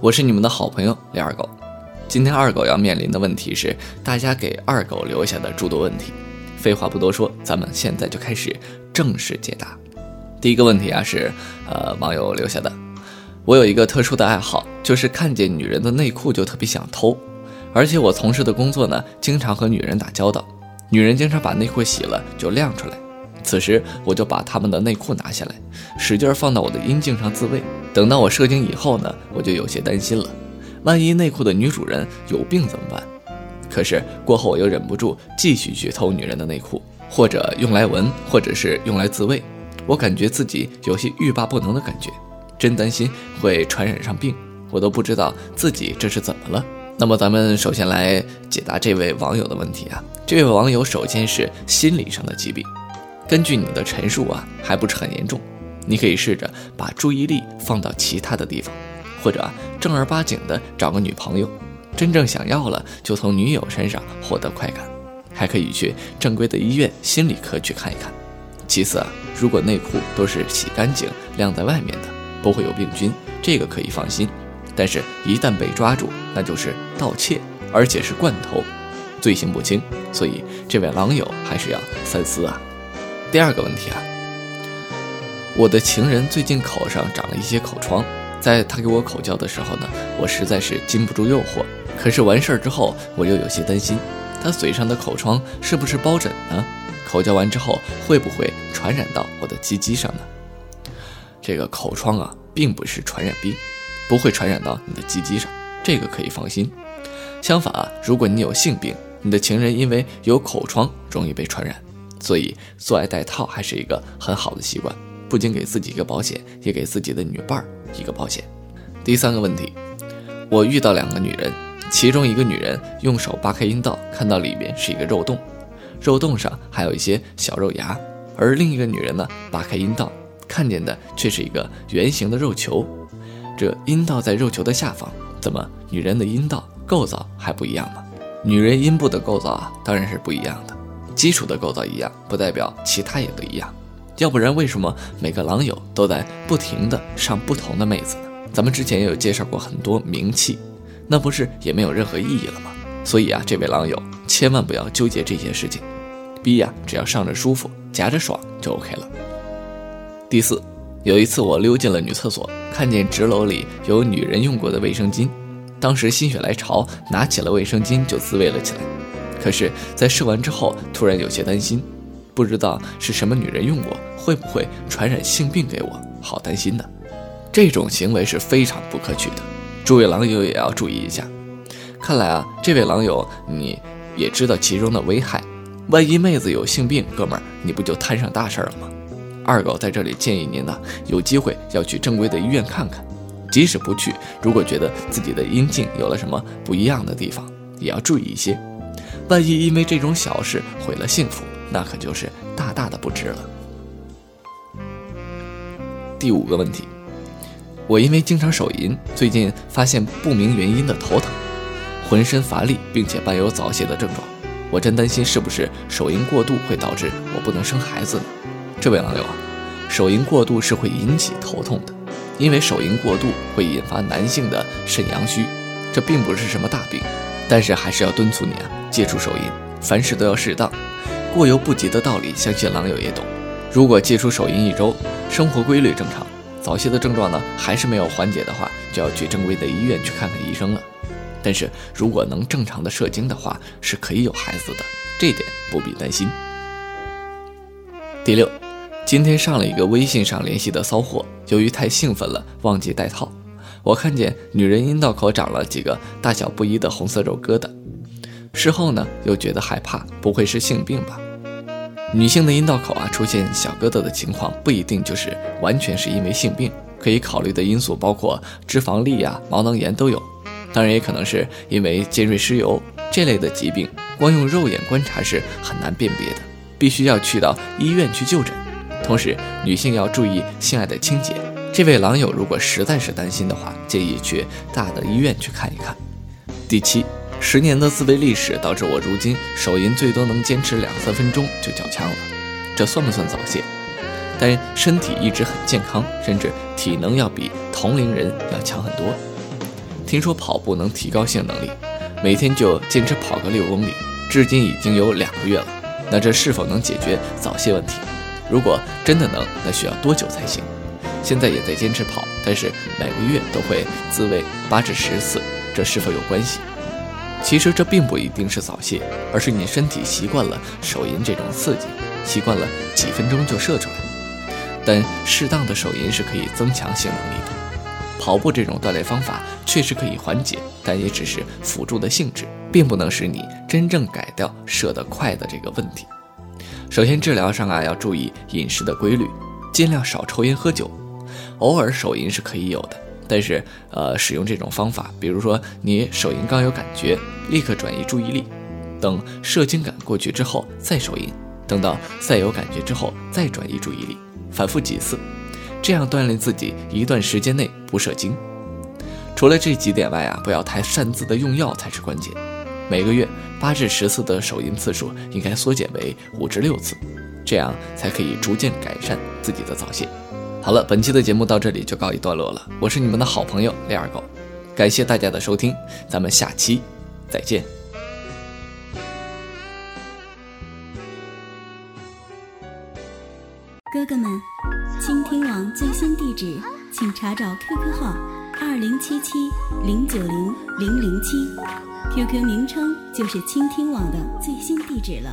我是你们的好朋友李二狗。今天二狗要面临的问题是大家给二狗留下的诸多问题。废话不多说，咱们现在就开始正式解答。第一个问题啊是，呃，网友留下的。我有一个特殊的爱好，就是看见女人的内裤就特别想偷，而且我从事的工作呢，经常和女人打交道，女人经常把内裤洗了就晾出来，此时我就把她们的内裤拿下来，使劲放到我的阴茎上自慰。等到我射精以后呢，我就有些担心了，万一内裤的女主人有病怎么办？可是过后我又忍不住继续去偷女人的内裤，或者用来闻，或者是用来自慰，我感觉自己有些欲罢不能的感觉。真担心会传染上病，我都不知道自己这是怎么了。那么咱们首先来解答这位网友的问题啊。这位网友首先是心理上的疾病，根据你的陈述啊，还不是很严重。你可以试着把注意力放到其他的地方，或者正儿八经的找个女朋友，真正想要了就从女友身上获得快感。还可以去正规的医院心理科去看一看。其次啊，如果内裤都是洗干净晾在外面的。不会有病菌，这个可以放心。但是，一旦被抓住，那就是盗窃，而且是惯偷，罪行不轻。所以，这位狼友还是要三思啊。第二个问题啊，我的情人最近口上长了一些口疮，在他给我口交的时候呢，我实在是禁不住诱惑。可是完事儿之后，我又有些担心，他嘴上的口疮是不是包疹呢？口交完之后会不会传染到我的鸡鸡上呢？这个口疮啊，并不是传染病，不会传染到你的鸡鸡上，这个可以放心。相反啊，如果你有性病，你的情人因为有口疮容易被传染，所以做爱戴套还是一个很好的习惯，不仅给自己一个保险，也给自己的女伴儿一个保险。第三个问题，我遇到两个女人，其中一个女人用手扒开阴道，看到里面是一个肉洞，肉洞上还有一些小肉芽，而另一个女人呢，扒开阴道。看见的却是一个圆形的肉球，这阴道在肉球的下方，怎么女人的阴道构造还不一样吗？女人阴部的构造啊，当然是不一样的。基础的构造一样，不代表其他也都一样。要不然为什么每个狼友都在不停的上不同的妹子呢？咱们之前也有介绍过很多名气，那不是也没有任何意义了吗？所以啊，这位狼友千万不要纠结这些事情，逼呀，只要上着舒服，夹着爽就 OK 了。第四，有一次我溜进了女厕所，看见纸篓里有女人用过的卫生巾，当时心血来潮，拿起了卫生巾就自慰了起来。可是，在射完之后，突然有些担心，不知道是什么女人用过，会不会传染性病给我，好担心呢。这种行为是非常不可取的，诸位狼友也要注意一下。看来啊，这位狼友你也知道其中的危害，万一妹子有性病，哥们儿你不就摊上大事了吗？二狗在这里建议您呢，有机会要去正规的医院看看，即使不去，如果觉得自己的阴茎有了什么不一样的地方，也要注意一些。万一因为这种小事毁了幸福，那可就是大大的不值了。第五个问题，我因为经常手淫，最近发现不明原因的头疼，浑身乏力，并且伴有早泄的症状，我真担心是不是手淫过度会导致我不能生孩子呢？这位网友啊，手淫过度是会引起头痛的，因为手淫过度会引发男性的肾阳虚，这并不是什么大病，但是还是要敦促你啊，戒除手淫，凡事都要适当，过犹不及的道理，相信狼友也懂。如果戒除手淫一周，生活规律正常，早泄的症状呢还是没有缓解的话，就要去正规的医院去看看医生了。但是如果能正常的射精的话，是可以有孩子的，这点不必担心。第六。今天上了一个微信上联系的骚货，由于太兴奋了，忘记带套。我看见女人阴道口长了几个大小不一的红色肉疙瘩，事后呢又觉得害怕，不会是性病吧？女性的阴道口啊出现小疙瘩的情况，不一定就是完全是因为性病，可以考虑的因素包括脂肪粒呀、毛囊炎都有，当然也可能是因为尖锐湿疣这类的疾病，光用肉眼观察是很难辨别的，必须要去到医院去就诊。同时，女性要注意性爱的清洁。这位狼友如果实在是担心的话，建议去大的医院去看一看。第七，十年的自慰历史导致我如今手淫最多能坚持两三分钟就缴枪了，这算不算早泄？但身体一直很健康，甚至体能要比同龄人要强很多。听说跑步能提高性能力，每天就坚持跑个六公里，至今已经有两个月了。那这是否能解决早泄问题？如果真的能，那需要多久才行？现在也在坚持跑，但是每个月都会自慰八至十次，这是否有关系？其实这并不一定是早泄，而是你身体习惯了手淫这种刺激，习惯了几分钟就射出来。但适当的手淫是可以增强性能力的。跑步这种锻炼方法确实可以缓解，但也只是辅助的性质，并不能使你真正改掉射得快的这个问题。首先，治疗上啊要注意饮食的规律，尽量少抽烟喝酒。偶尔手淫是可以有的，但是呃，使用这种方法，比如说你手淫刚有感觉，立刻转移注意力，等射精感过去之后再手淫，等到再有感觉之后再转移注意力，反复几次，这样锻炼自己一段时间内不射精。除了这几点外啊，不要太擅自的用药才是关键。每个月八至十次的手淫次数应该缩减为五至六次，这样才可以逐渐改善自己的早泄。好了，本期的节目到这里就告一段落了。我是你们的好朋友李二狗，感谢大家的收听，咱们下期再见。哥哥们，倾听网最新地址，请查找 QQ 号二零七七零九零零零七，QQ 名称就是倾听网的最新地址了。